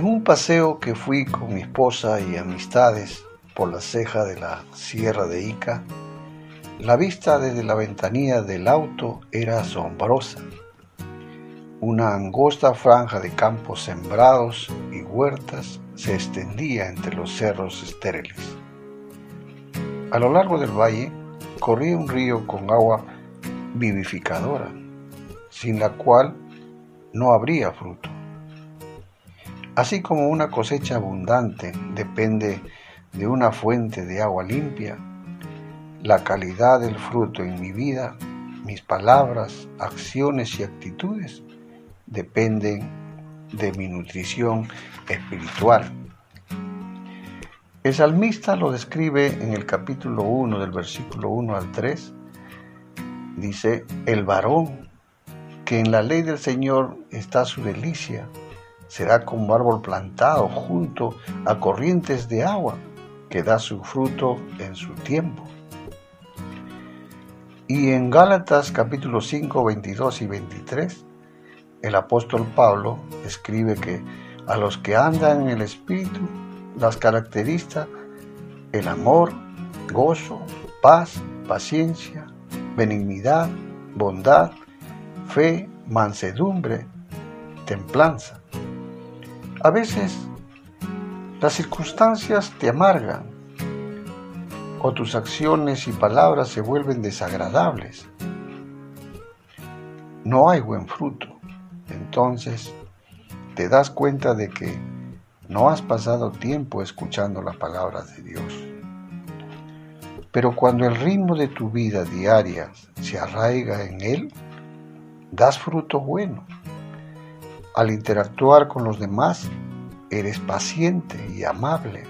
un paseo que fui con mi esposa y amistades por la ceja de la sierra de Ica, la vista desde la ventanilla del auto era asombrosa. Una angosta franja de campos sembrados y huertas se extendía entre los cerros estériles. A lo largo del valle corría un río con agua vivificadora, sin la cual no habría fruto. Así como una cosecha abundante depende de una fuente de agua limpia, la calidad del fruto en mi vida, mis palabras, acciones y actitudes dependen de mi nutrición espiritual. El salmista lo describe en el capítulo 1 del versículo 1 al 3. Dice, el varón que en la ley del Señor está su delicia, será como árbol plantado junto a corrientes de agua, que da su fruto en su tiempo. Y en Gálatas capítulo 5, 22 y 23, el apóstol Pablo escribe que a los que andan en el Espíritu las caracteriza el amor, gozo, paz, paciencia, benignidad, bondad, fe, mansedumbre, templanza. A veces las circunstancias te amargan o tus acciones y palabras se vuelven desagradables. No hay buen fruto. Entonces te das cuenta de que no has pasado tiempo escuchando la palabra de Dios. Pero cuando el ritmo de tu vida diaria se arraiga en Él, das fruto bueno. Al interactuar con los demás, eres paciente y amable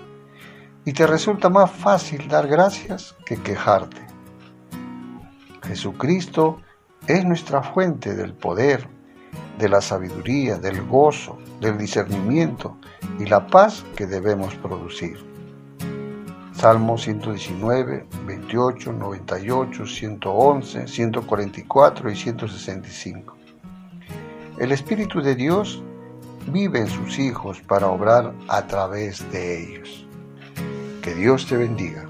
y te resulta más fácil dar gracias que quejarte. Jesucristo es nuestra fuente del poder, de la sabiduría, del gozo, del discernimiento y la paz que debemos producir. Salmo 119, 28, 98, 111, 144 y 165. El Espíritu de Dios vive en sus hijos para obrar a través de ellos. Que Dios te bendiga.